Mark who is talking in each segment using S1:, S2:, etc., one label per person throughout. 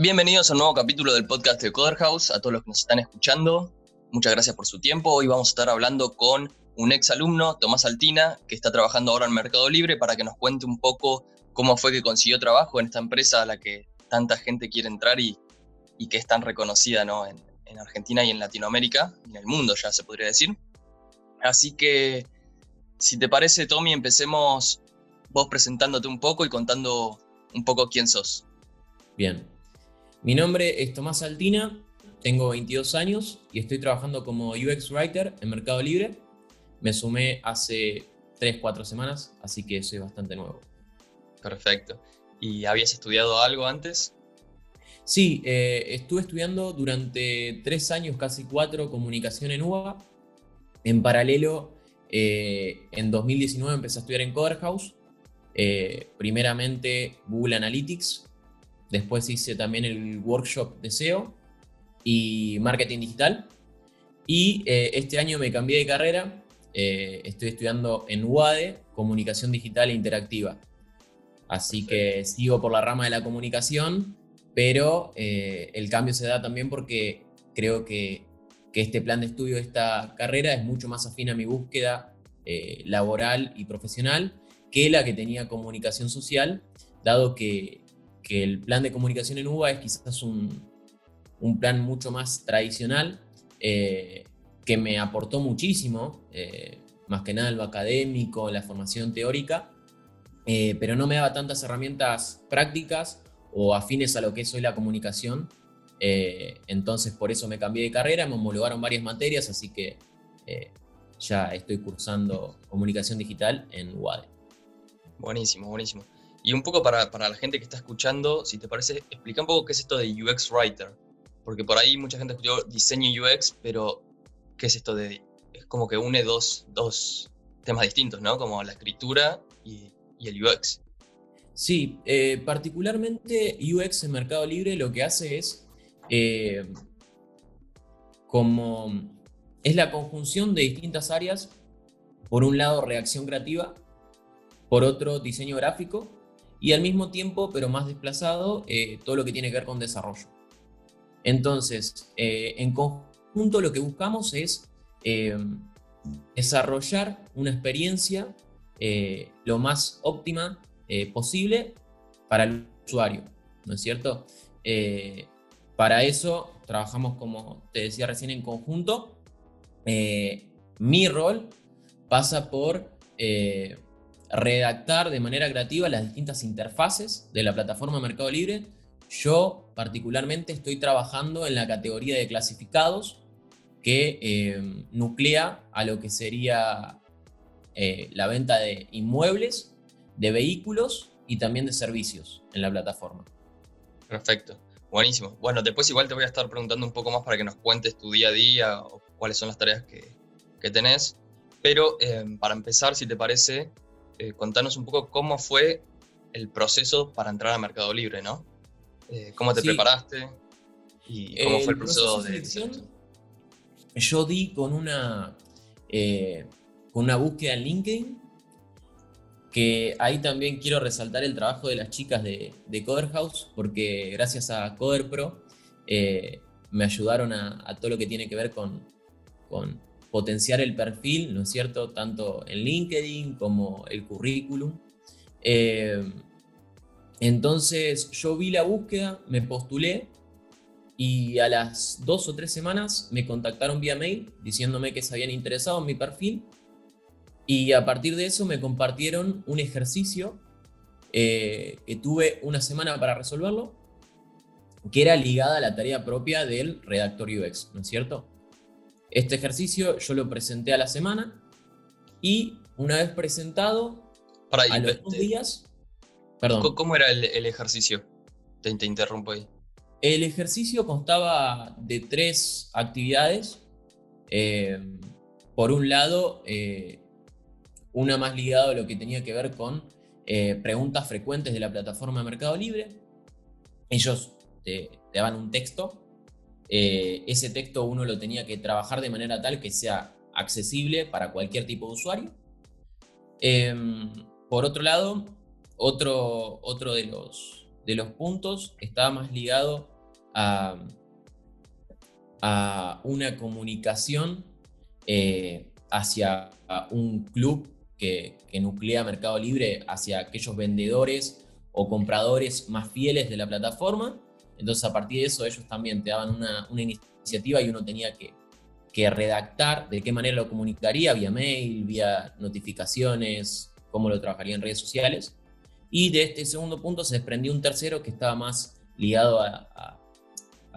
S1: Bienvenidos a un nuevo capítulo del podcast de Coder House, a todos los que nos están escuchando. Muchas gracias por su tiempo. Hoy vamos a estar hablando con un ex alumno, Tomás Altina, que está trabajando ahora en Mercado Libre para que nos cuente un poco cómo fue que consiguió trabajo en esta empresa a la que tanta gente quiere entrar y, que es tan reconocida ¿no? en, en Argentina y en Latinoamérica, y en el mundo ya se podría decir. Así que, si te parece, Tommy, empecemos vos presentándote un poco y contando un poco quién sos.
S2: Bien, mi nombre es Tomás Altina, tengo 22 años y estoy trabajando como UX Writer en Mercado Libre. Me sumé hace 3, 4 semanas, así que soy bastante nuevo.
S1: Perfecto. ¿Y habías estudiado algo antes?
S2: Sí, eh, estuve estudiando durante 3 años, casi 4, comunicación en UBA. En paralelo, eh, en 2019 empecé a estudiar en Coder House. Eh, primeramente Google Analytics, Después hice también el workshop de SEO y marketing digital. Y eh, este año me cambié de carrera. Eh, estoy estudiando en UADE, comunicación digital e interactiva. Así que sigo por la rama de la comunicación, pero eh, el cambio se da también porque creo que, que, este plan de estudio de esta carrera es mucho más afín a mi búsqueda laboral y profesional que la que tenía comunicación social, dado que que el plan de comunicación en UBA es quizás un, plan mucho más tradicional, eh, que me aportó muchísimo, eh, más que nada lo académico, la formación teórica, eh, pero no me daba tantas herramientas prácticas o afines a lo que es hoy la comunicación. entonces por eso me cambié de carrera, me homologaron varias materias, así que ya estoy cursando comunicación digital en UADE.
S1: Buenísimo, buenísimo. Y un poco para, la gente que está escuchando, si te parece, explica un poco qué es esto de UX Writer. Porque por ahí mucha gente escuchó diseño UX, pero ¿qué es esto de...? Es como que une dos, temas distintos, ¿no? Como la escritura y, el UX.
S2: Sí, eh, particularmente UX en Mercado Libre lo que hace es eh, como es la conjunción de distintas áreas. Por un lado, reacción creativa, por otro, diseño gráfico y al mismo tiempo, pero más desplazado, eh, todo lo que tiene que ver con desarrollo. Entonces, eh, en conjunto lo que buscamos es eh, desarrollar una experiencia lo más óptima posible para el usuario, ¿no es cierto? para eso trabajamos, como te decía recién, en conjunto. mi rol pasa por redactar de manera creativa las distintas interfaces de la plataforma Mercado Libre. Yo particularmente estoy trabajando en la categoría de clasificados que eh, nuclea a lo que sería eh, la venta de inmuebles, de vehículos y también de servicios en la plataforma.
S1: Perfecto, buenísimo. Bueno, después igual te voy a estar preguntando un poco más para que nos cuentes tu día a día cuáles son las tareas que, que tenés. Pero eh, para empezar, si te parece, eh, contanos un poco cómo fue el proceso para entrar a Mercado Libre, ¿no? Eh, ¿Cómo te preparaste? ¿Y cómo fue el proceso, de selección?
S2: Yo di con una, eh, con una búsqueda en LinkedIn, que ahí también quiero resaltar el trabajo de las chicas de, de Coder House, porque gracias a Coder Pro me ayudaron a, a, todo lo que tiene que ver con, con potenciar el perfil, ¿no es cierto? Tanto en LinkedIn como el currículum. Eh, entonces yo vi la búsqueda, me postulé y a las dos o tres semanas me contactaron vía mail diciéndome que se habían interesado en mi perfil y a partir de eso me compartieron un ejercicio eh, que tuve una semana para resolverlo, que era ligada a la tarea propia del redactor UX, ¿no es cierto? Este ejercicio yo lo presenté a la semana y una vez presentado,
S1: Para a los dos días... Perdón. ¿Cómo era el, ejercicio? Te, interrumpo ahí.
S2: El ejercicio constaba de tres actividades. Eh, por un lado, eh, una más ligada a lo que tenía que ver con eh, preguntas frecuentes de la plataforma Mercado Libre. Ellos te daban un texto eh, ese texto uno lo tenía que trabajar de manera tal que sea accesible para cualquier tipo de usuario. Em, por otro lado, otro, otro de, los, de los puntos estaba más ligado a, a una comunicación eh, hacia un club que, nuclea Mercado Libre, hacia aquellos vendedores o compradores más fieles de la plataforma. Entonces a partir de eso ellos también te daban una, una iniciativa y uno tenía que, que redactar de qué manera lo comunicaría, vía mail, vía notificaciones, cómo lo trabajaría en redes sociales. Y de este segundo punto se desprendió un tercero que estaba más ligado a,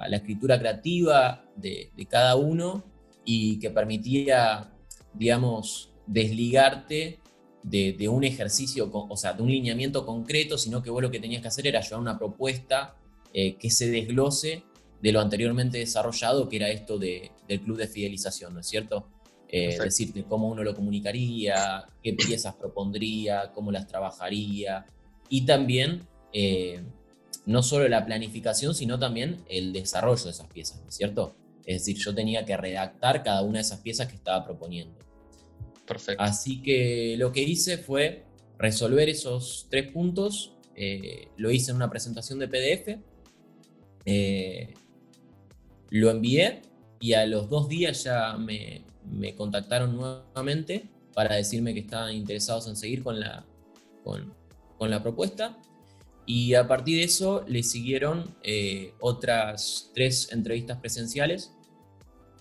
S2: la escritura creativa de, cada uno y que permitía, digamos, desligarte de, un ejercicio, o sea, de un lineamiento concreto, sino que vos lo que tenías que hacer era llevar una propuesta eh, que se desglose de lo anteriormente desarrollado, que era esto del club de fidelización, ¿no es cierto? Eh, decirte cómo uno lo comunicaría, qué piezas propondría, cómo las trabajaría, y también eh, no solo la planificación, sino también el desarrollo de esas piezas, ¿no es cierto? Es decir, yo tenía que redactar cada una de esas piezas que estaba proponiendo.
S1: Perfecto.
S2: Así que lo que hice fue resolver esos tres puntos, eh, lo hice en una presentación de PDF, eh, lo envié y a los dos días ya me, me, contactaron nuevamente para decirme que estaban interesados en seguir con la, con, con la propuesta. Y a partir de eso le siguieron eh, otras tres entrevistas presenciales,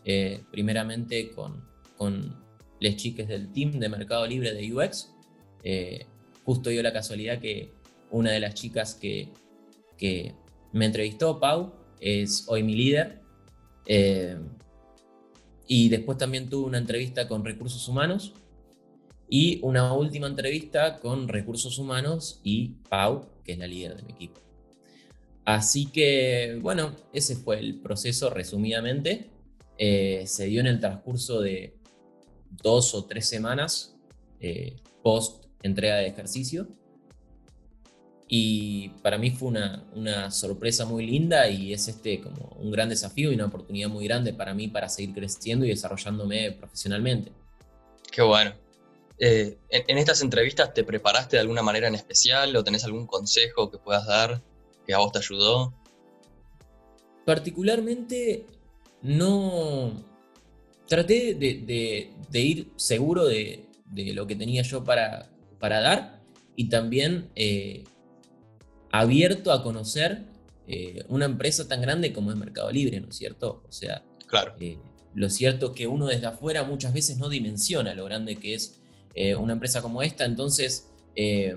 S2: eh, primeramente con, con les chiques del team de Mercado Libre de UX. Eh, justo dio la casualidad que una de las chicas que me entrevistó, Pau, es hoy mi líder. y después también tuve una entrevista con recursos humanos y una última entrevista con recursos humanos y Pau, que es la líder de mi equipo. Así que, bueno, ese fue el proceso resumidamente. Eh, se dio en el transcurso de dos o tres semanas eh, post entrega de ejercicio. Y para mí fue una, una, sorpresa muy linda y es este como un gran desafío y una oportunidad muy grande para mí para seguir creciendo y desarrollándome profesionalmente.
S1: Qué bueno. Eh, en, estas entrevistas te preparaste de alguna manera en especial o tenés algún consejo que puedas dar que a vos te ayudó?
S2: Particularmente no... Traté de, ir seguro de, lo que tenía yo para, para dar y también eh, abierto a conocer eh, una empresa tan grande como es Mercado Libre, ¿no es cierto? O sea,
S1: claro.
S2: lo cierto es que uno desde afuera muchas veces no dimensiona lo grande que es eh, una empresa como esta. Entonces, eh,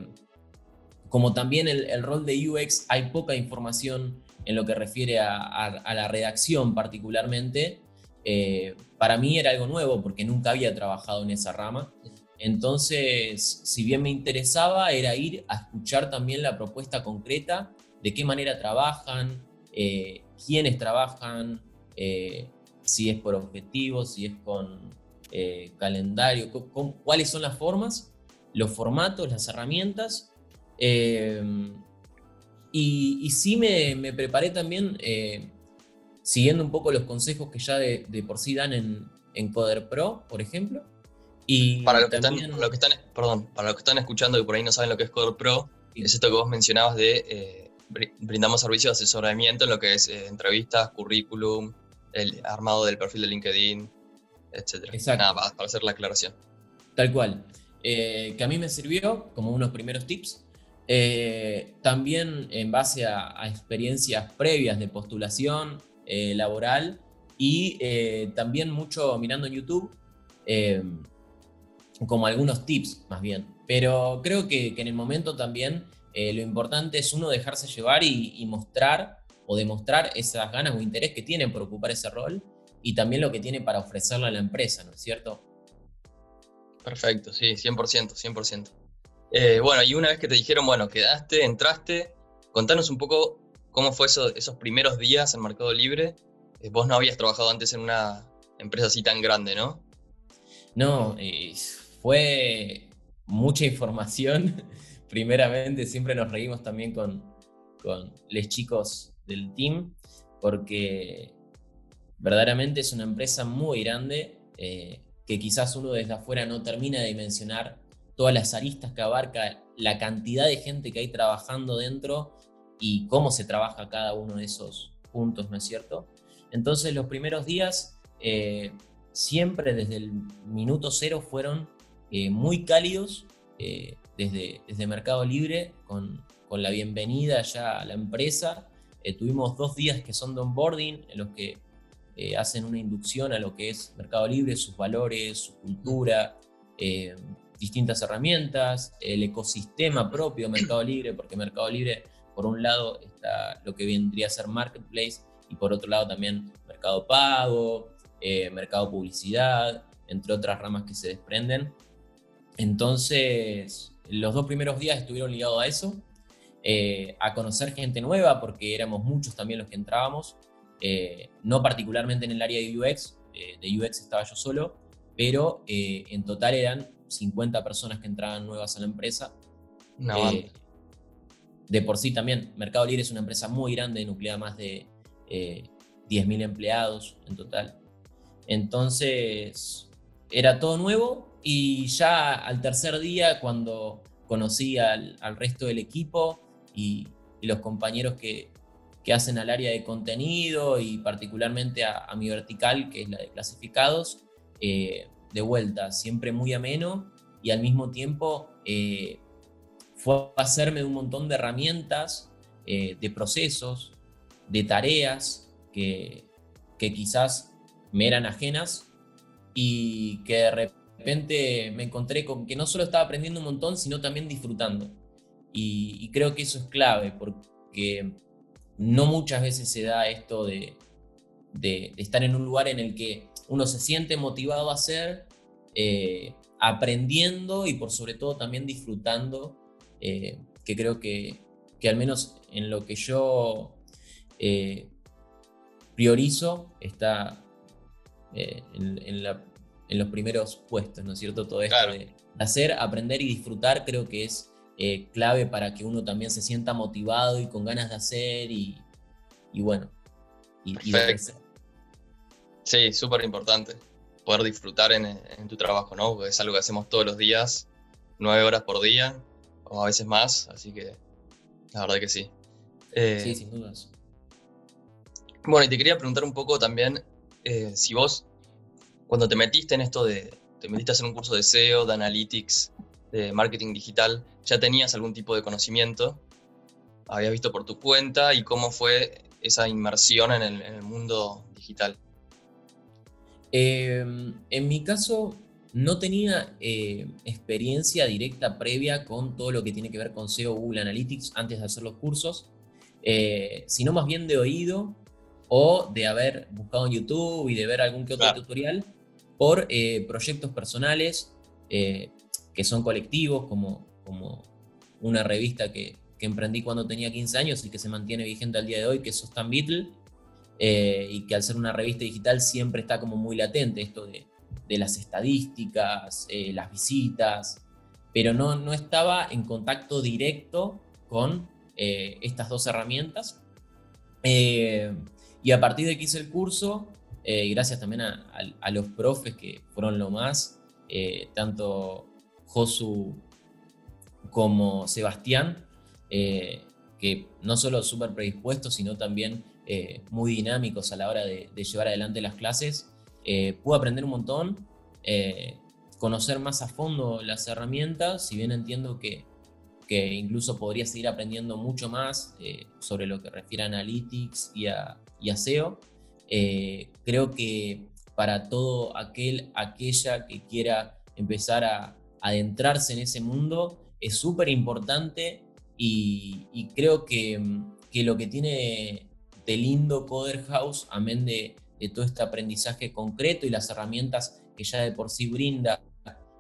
S2: como también el, rol de UX, hay poca información en lo que refiere a, la redacción particularmente. Eh, para mí era algo nuevo porque nunca había trabajado en esa rama. Entonces, si bien me interesaba, era ir a escuchar también la propuesta concreta, de qué manera trabajan, quiénes trabajan, si es por objetivos, si es con eh, calendario, cuáles son las formas, los formatos, las herramientas. Eh, y, sí me, preparé también eh, siguiendo un poco los consejos que ya de, por sí dan en, Coder Pro, por ejemplo. Y
S1: para los, que están, perdón, para los que están escuchando y por ahí no saben lo que es Coder Pro, es esto que vos mencionabas de brindamos servicios de asesoramiento en lo que es entrevistas, currículum, el armado del perfil de LinkedIn, etcétera. Nada, para, para hacer la aclaración.
S2: Tal cual. Eh, que a mí me sirvió como unos primeros tips. Eh, también en base a, experiencias previas de postulación eh, laboral y también mucho mirando en YouTube, como algunos tips más bien. Pero creo que, en el momento también lo importante es uno dejarse llevar y, y mostrar o demostrar esas ganas o interés que tienen por ocupar ese rol y también lo que tiene para ofrecerle a la empresa, ¿no es cierto?
S1: Perfecto, sí, 100%, 100%. Eh, bueno, y una vez que te dijeron, bueno, quedaste, entraste, contanos un poco cómo fue eso, esos primeros días en Mercado Libre. Eh, vos no habías trabajado antes en una empresa así tan grande, ¿no?
S2: No, eh, fue mucha información. Primeramente, siempre nos reímos también con, con los chicos del team, porque verdaderamente es una empresa muy grande eh, que quizás uno desde afuera no termina de dimensionar todas las aristas que abarca, la cantidad de gente que hay trabajando dentro y cómo se trabaja cada uno de esos puntos, ¿no es cierto? Entonces los primeros días, eh, siempre desde el minuto cero, fueron eh, muy cálidos desde, desde Mercado Libre, con, con, la bienvenida ya a la empresa. tuvimos dos días que son de onboarding, en los que hacen una inducción a lo que es Mercado Libre, sus valores, su cultura, distintas herramientas, el ecosistema propio Mercado Libre, porque Mercado Libre, por un lado, está lo que vendría a ser Marketplace y por otro lado también Mercado Pago, eh, Mercado Publicidad, entre otras ramas que se desprenden. Entonces, los dos primeros días estuvieron ligados a eso, eh, a conocer gente nueva, porque éramos muchos también los que entrábamos, eh, no particularmente en el área de UX, de UX estaba yo solo, pero en total eran 50 personas que entraban nuevas a la empresa.
S1: Eh,
S2: de por sí también, Mercado Libre es una empresa muy grande, nucleada más de eh, 10.000 empleados en total. Entonces, era todo nuevo y ya al tercer día, cuando conocí al, resto del equipo y, los compañeros que, hacen al área de contenido y particularmente a, mi vertical, que es la de clasificados, eh, de vuelta, siempre muy ameno y al mismo tiempo eh, fue a hacerme un montón de herramientas, eh, de procesos, de tareas que, que quizás me eran ajenas y que de repente me encontré con que no solo estaba aprendiendo un montón, sino también disfrutando. Y, creo que eso es clave, porque no muchas veces se da esto de, de, estar en un lugar en el que uno se siente motivado a hacer, eh, aprendiendo y por sobre todo también disfrutando, eh, que creo que, que, al menos en lo que yo eh, priorizo está en, los primeros puestos, ¿no es cierto? Todo esto de hacer, aprender y disfrutar creo que es clave para que uno también se sienta motivado y con ganas de hacer y, bueno, y, y de
S1: Sí, súper importante poder disfrutar en, tu trabajo, ¿no? Porque es algo que hacemos todos los días, nueve horas por día, o a veces más, así que la verdad que sí.
S2: Eh, sí, sin dudas.
S1: Bueno, y te quería preguntar un poco también eh, si vos, cuando te metiste en esto de, te metiste a hacer un curso de SEO, de Analytics, de marketing digital, ya tenías algún tipo de conocimiento, habías visto por tu cuenta y cómo fue esa inmersión en el mundo digital.
S2: Em, en mi caso, no tenía eh, experiencia directa previa con todo lo que tiene que ver con SEO Google Analytics antes de hacer los cursos, eh, sino más bien de oído o de haber buscado en YouTube y de ver algún que otro tutorial por eh, proyectos personales que son colectivos, como, como una revista que, que, emprendí cuando tenía 15 años y que se mantiene vigente al día de hoy, que es Sostan Beetle eh, y que al ser una revista digital siempre está como muy latente esto de, las estadísticas, eh, las visitas, pero no, no estaba en contacto directo con eh, estas dos herramientas. Y a partir de que hice el curso, gracias también a, los profes que fueron lo más, tanto Josu como Sebastián, que no solo súper predispuestos, sino también eh, muy dinámicos a la hora de, llevar adelante las clases, eh, pude aprender un montón, eh, conocer más a fondo las herramientas, si bien entiendo que, que incluso podría seguir aprendiendo mucho más sobre lo que refiere a Analytics y a, SEO. creo que para todo aquel, aquella que quiera empezar a adentrarse en ese mundo, es súper importante y, y, creo que, que, lo que tiene de lindo Coder House, amén de, todo este aprendizaje concreto y las herramientas que ya de por sí brinda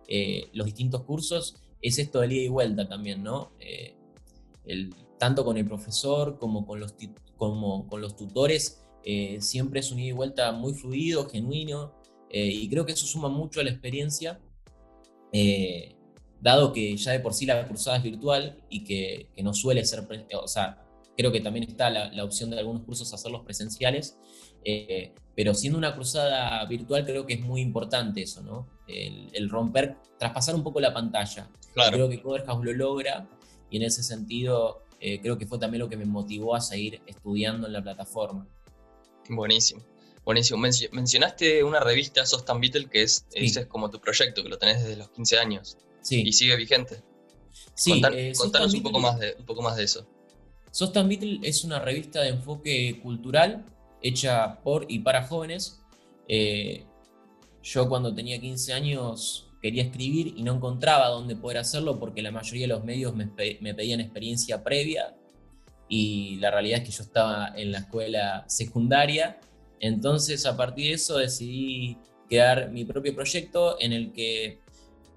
S2: eh, los distintos cursos, es esto de ida y vuelta también, ¿no? Eh, tanto con el profesor como con los, como con los tutores, eh, siempre es un ida y vuelta muy fluido, genuino, y creo que eso suma mucho a la experiencia, dado que ya de por sí la cursada es virtual y que, que no suele ser, o sea, Creo que también está la, opción de algunos cursos hacerlos presenciales, eh, pero siendo una cruzada virtual creo que es muy importante eso, ¿no? El, romper, traspasar un poco la pantalla. Creo que Coder lo logra y en ese sentido creo que fue también lo que me motivó a seguir estudiando en la plataforma.
S1: Buenísimo. Buenísimo. mencionaste una revista, Sos Tan Beatle, que es, ese es como tu proyecto, que lo tenés desde los 15 años. Sí. Y sigue vigente. Sí. contanos un poco, más de, un poco más de eso.
S2: Sos Tan Beatle es una revista de enfoque cultural hecha por y para jóvenes. Eh, yo cuando tenía 15 años quería escribir y no encontraba dónde poder hacerlo porque la mayoría de los medios me, me pedían experiencia previa y la realidad es que yo estaba en la escuela secundaria entonces, a partir de eso decidí crear mi propio proyecto en el que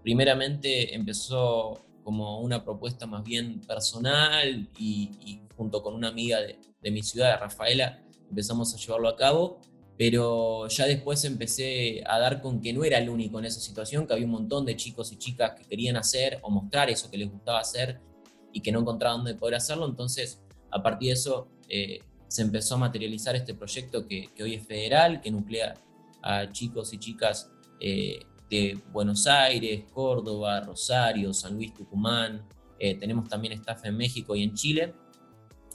S2: primeramente empezó como una propuesta más bien personal y, junto con una amiga de, mi ciudad, Rafaela, empezamos a llevarlo a cabo, pero ya después empecé a dar con que no era el único en esa situación, que había un montón de chicos y chicas que querían hacer o mostrar eso que les gustaba hacer y que no encontraban dónde poder hacerlo, entonces a partir de eso eh, se empezó a materializar este proyecto que, hoy es federal, que nuclea a chicos y chicas eh, de Buenos Aires, Córdoba, Rosario, San Luis, Tucumán. Eh, tenemos también staff en México y en Chile.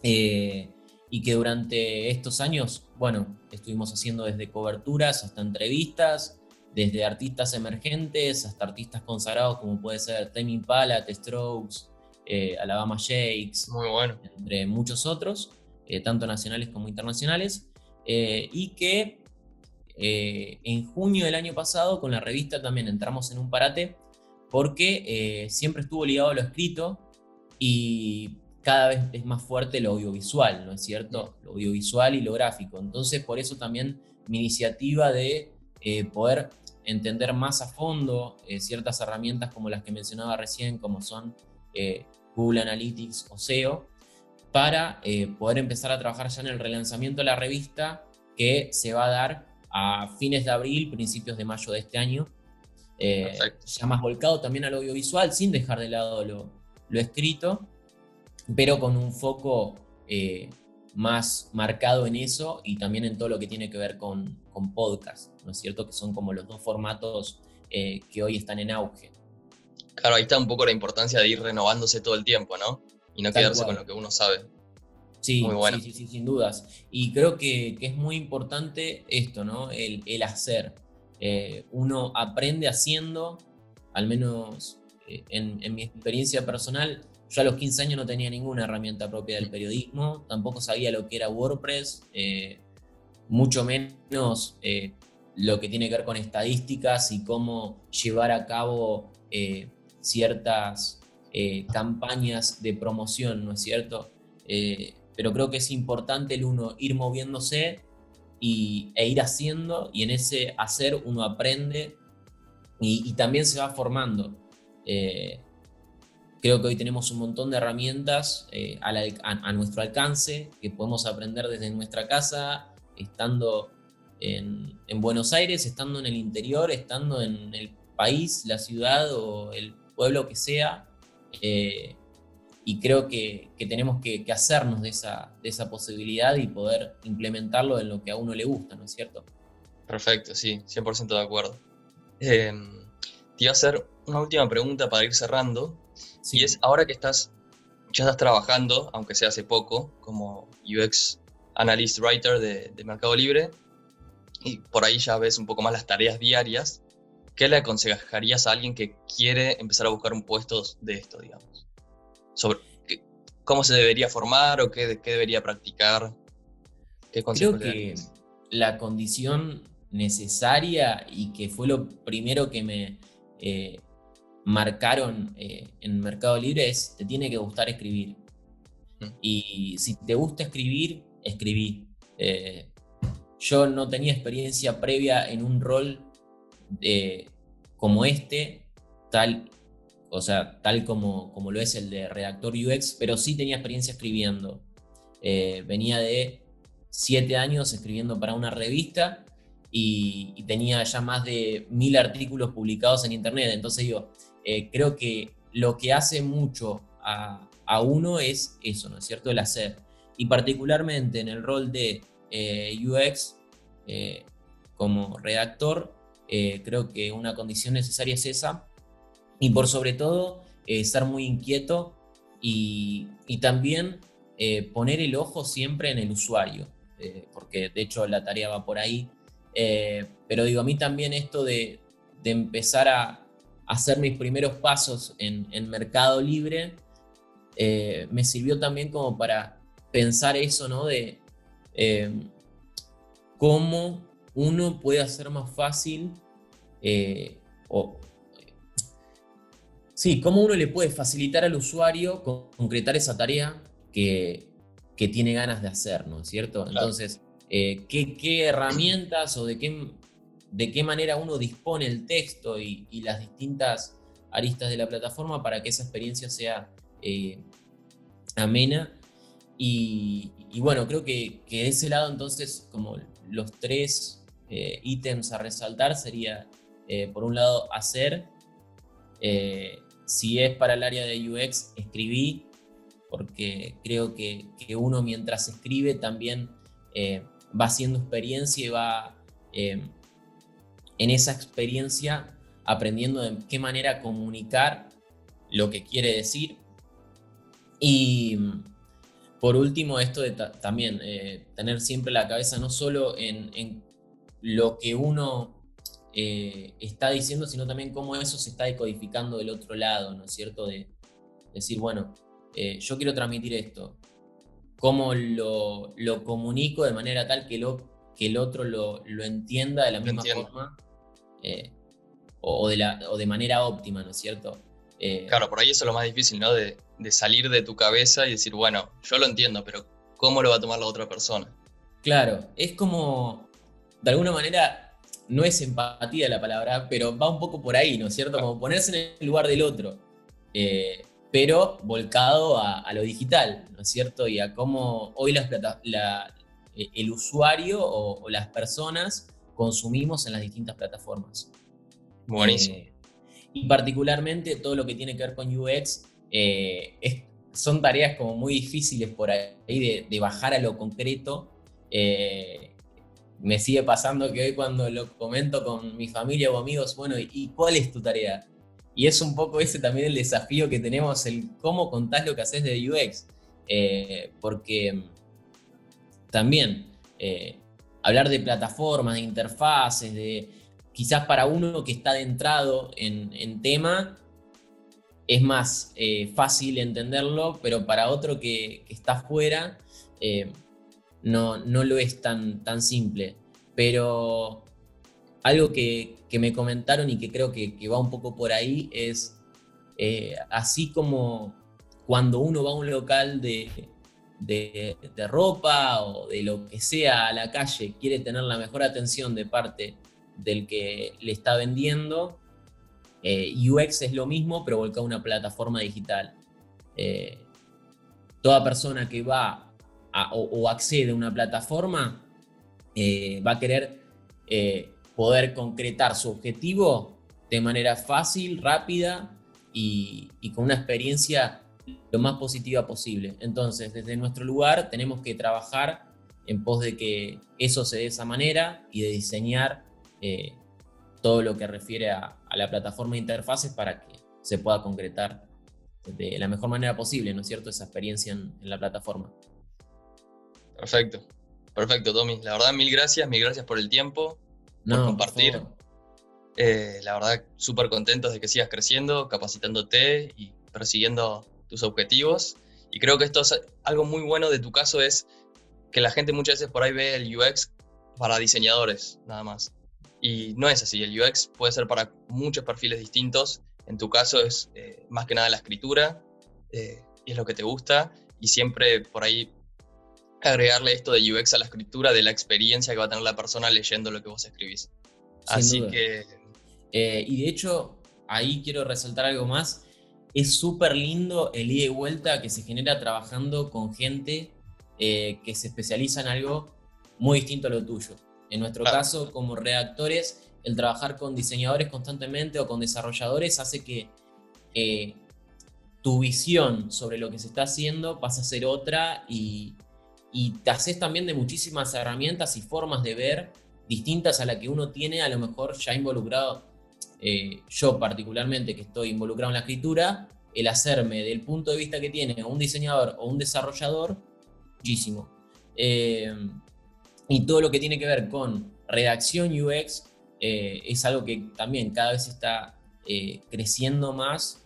S2: Eh, y que durante estos años, bueno, estuvimos haciendo desde coberturas hasta entrevistas, desde artistas emergentes hasta artistas consagrados como puede ser Tame Impala, The Strokes, Alabama Shakes,
S1: Muy bueno.
S2: entre muchos otros. Eh, tanto nacionales como internacionales, eh, y que eh, en junio del año pasado con la revista también entramos en un parate porque siempre estuvo ligado a lo escrito y cada vez es más fuerte lo audiovisual, ¿no es cierto? Lo audiovisual y lo gráfico. Entonces, por eso también mi iniciativa de poder entender más a fondo ciertas herramientas como las que mencionaba recién, como son Google Analytics o SEO, para eh, poder empezar a trabajar ya en el relanzamiento de la revista que se va a dar a fines de abril, principios de mayo de este año. Eh, ya más volcado también al audiovisual, sin dejar de lado lo, escrito, pero con un foco eh, más marcado en eso y también en todo lo que tiene que ver con, con podcast, ¿no es cierto? Que son como los dos formatos que hoy están en auge.
S1: Claro, ahí está un poco la importancia de ir renovándose todo el tiempo, ¿no? y no quedarse con lo que uno sabe.
S2: Sí, sí, sí, sin dudas. Y creo que, es muy importante esto, ¿no? El, hacer. Eh, uno aprende haciendo, al menos eh, en, mi experiencia personal, yo a los 15 años no tenía ninguna herramienta propia del periodismo, tampoco sabía lo que era WordPress, eh, mucho menos lo que tiene que ver con estadísticas y cómo llevar a cabo ciertas campañas de promoción, ¿no es cierto? Eh, pero creo que es importante el uno ir moviéndose y, e ir haciendo, y en ese hacer uno aprende y, también se va formando. Eh, creo que hoy tenemos un montón de herramientas a, nuestro alcance que podemos aprender desde nuestra casa, estando en, en Buenos Aires, estando en el interior, estando en el país, la ciudad o el pueblo que sea, eh, y creo que, tenemos que, hacernos de esa, de esa posibilidad y poder implementarlo en lo que a uno le gusta, ¿no es cierto?
S1: Perfecto, sí, 100% de acuerdo. Em, te iba a hacer una última pregunta para ir cerrando. Y es, ahora que estás, ya estás trabajando, aunque sea hace poco, como UX Analyst Writer de, de Mercado Libre, y por ahí ya ves un poco más las tareas diarias, ¿qué le aconsejarías a alguien que quiere empezar a buscar un puesto de esto, digamos? Sobre cómo se debería formar o qué, qué debería practicar.
S2: ¿Qué Creo que la condición necesaria y que fue lo primero que me eh, marcaron eh, en Mercado Libre es te tiene que gustar escribir. Mm. Y si te gusta escribir, escribí. Eh, yo no tenía experiencia previa en un rol como este, tal, o sea, tal como, como lo es el de redactor UX, pero sí tenía experiencia escribiendo. Eh, venía de siete años escribiendo para una revista y, tenía ya más de mil artículos publicados en internet. Entonces yo eh, creo que lo que hace mucho a, uno es eso, ¿no es cierto? El hacer. Y particularmente en el rol de eh, UX como redactor, creo que una condición necesaria es esa. Y por sobre todo, eh, estar muy inquieto y, también eh, poner el ojo siempre en el usuario, eh, porque de hecho la tarea va por ahí. Pero digo, a mí también esto de, empezar a hacer mis primeros pasos en, Mercado Libre, me sirvió también como para pensar eso, ¿no? De cómo uno puede hacer más fácil o, Sí, cómo uno le puede facilitar al usuario concretar esa tarea que, tiene ganas de hacer, ¿no es cierto? Entonces, eh, ¿qué, herramientas o de qué, de qué manera uno dispone el texto y, las distintas aristas de la plataforma para que esa experiencia sea eh, amena? Y, bueno, creo que, de ese lado entonces como los tres eh, ítems a resaltar sería, por un lado, hacer, si es para el área de UX, escribí, porque creo que, uno mientras escribe también eh, va haciendo experiencia y va eh, en esa experiencia aprendiendo de qué manera comunicar lo que quiere decir. Y por último, esto de también eh, tener siempre la cabeza no solo en, en lo que uno eh, está diciendo, sino también cómo eso se está decodificando del otro lado, ¿no es cierto? De decir, bueno, eh, yo quiero transmitir esto, cómo lo, comunico de manera tal que, lo, que el otro lo, entienda de la misma forma eh, o, de la, o de manera óptima, ¿no es cierto?
S1: claro, por ahí eso es lo más difícil, ¿no? De, de salir de tu cabeza y decir, bueno, yo lo entiendo, pero ¿cómo lo va a tomar la otra persona?
S2: Claro, es como, de alguna manera, no es empatía la palabra, pero va un poco por ahí, ¿no es cierto? Como ponerse en el lugar del otro, eh, pero volcado a, lo digital, ¿no es cierto? Y a cómo hoy las eh, el usuario o, las personas consumimos en las distintas plataformas.
S1: Buenísimo. Eh,
S2: y particularmente todo lo que tiene que ver con UX son tareas como muy difíciles por ahí de, bajar a lo concreto me sigue pasando que hoy cuando lo comento con mi familia o amigos, bueno, ¿y cuál es tu tarea? Y es un poco ese también el desafío que tenemos, el cómo contás lo que haces de UX. Eh, porque también eh, hablar de plataformas, de interfaces, de quizás para uno que está adentrado en, tema, es más eh, fácil entenderlo, pero para otro que, que está fuera, no, no lo es tan, tan simple. Pero algo que, me comentaron y que creo que, va un poco por ahí es, eh, así como cuando uno va a un local de, ropa o de lo que sea a la calle, quiere tener la mejor atención de parte del que le está vendiendo, eh, UX es lo mismo, pero volcado a una plataforma digital. Eh, toda persona que va o, accede a una plataforma eh, va a querer eh, poder concretar su objetivo de manera fácil, rápida y, con una experiencia lo más positiva posible. Entonces, desde nuestro lugar tenemos que trabajar en pos de que eso se dé de esa manera y de diseñar eh, todo lo que refiere a, la plataforma de interfaces para que se pueda concretar de la mejor manera posible, ¿no es cierto?, esa experiencia en la plataforma.
S1: Perfecto. Perfecto, Tommy. La verdad, mil gracias, mil gracias por el tiempo, por compartir. Eh, la verdad, súper contentos de que sigas creciendo, capacitándote y persiguiendo tus objetivos. Y creo que esto es algo muy bueno de tu caso es que la gente muchas veces por ahí ve el UX para diseñadores, nada más. Y no es así, el UX puede ser para muchos perfiles distintos. En tu caso es eh, más que nada la escritura, eh, y es lo que te gusta, y siempre por ahí agregarle esto de UX a la escritura, de la experiencia que va a tener la persona leyendo lo que vos escribís. Así que...
S2: Eh, y de hecho, ahí quiero resaltar algo más. Es súper lindo el ida y vuelta que se genera trabajando con gente eh, que se especializa en algo muy distinto a lo tuyo. En nuestro caso, como redactores, el trabajar con diseñadores constantemente o con desarrolladores hace que eh, tu visión sobre lo que se está haciendo pase a ser otra y, y te haces también de muchísimas herramientas y formas de ver distintas a la que uno tiene a lo mejor ya involucrado, eh, yo particularmente que estoy involucrado en la escritura, el hacerme del punto de vista que tiene un diseñador o un desarrollador muchísimo. Eh, y todo lo que tiene que ver con redacción UX eh, es algo que también cada vez está creciendo más,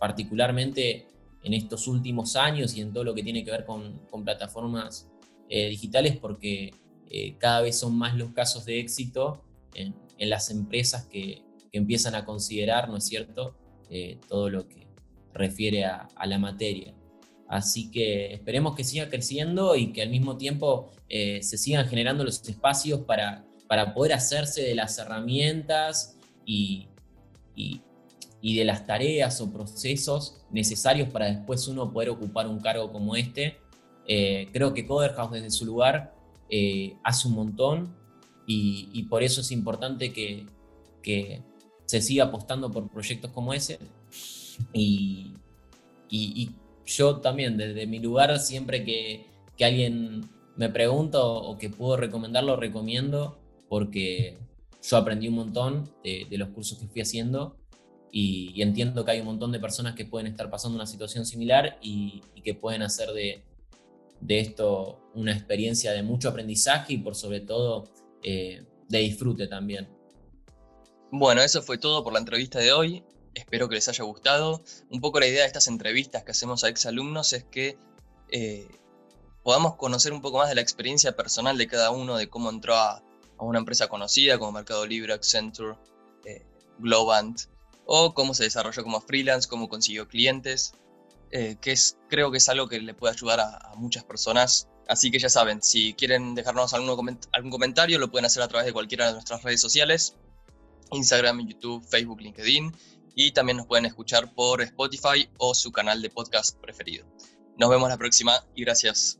S2: particularmente en estos últimos años y en todo lo que tiene que ver con, plataformas digitales, porque cada vez son más los casos de éxito en, las empresas que, empiezan a considerar, ¿no es cierto?, todo lo que refiere a la materia. Así que esperemos que siga creciendo y que al mismo tiempo eh, se sigan generando los espacios para, para poder hacerse de las herramientas y, de las tareas o procesos necesarios para después uno poder ocupar un cargo como este. Eh, creo que Coderhouse desde su lugar eh, hace un montón y, por eso es importante que, se siga apostando por proyectos como ese y, y yo también, desde mi lugar, siempre que, alguien me pregunta o, que puedo recomendarlo, recomiendo, porque yo aprendí un montón de, los cursos que fui haciendo y, entiendo que hay un montón de personas que pueden estar pasando una situación similar y, que pueden hacer de, esto una experiencia de mucho aprendizaje y por sobre todo eh, de disfrute también.
S1: Bueno, eso fue todo por la entrevista de hoy. Espero que les haya gustado. Un poco la idea de estas entrevistas que hacemos a exalumnos es que eh, podamos conocer un poco más de la experiencia personal de cada uno, de cómo entró a, una empresa conocida como Mercado Libre, Accenture, eh, Globant, o cómo se desarrolló como freelance, cómo consiguió clientes, eh, que es, creo que es algo que le puede ayudar a, muchas personas. Así que ya saben, si quieren dejarnos algún, algún comentario, lo pueden hacer a través de cualquiera de nuestras redes sociales, Instagram, YouTube, Facebook, LinkedIn y también nos pueden escuchar por Spotify o su canal de podcast preferido. Nos vemos la próxima y gracias.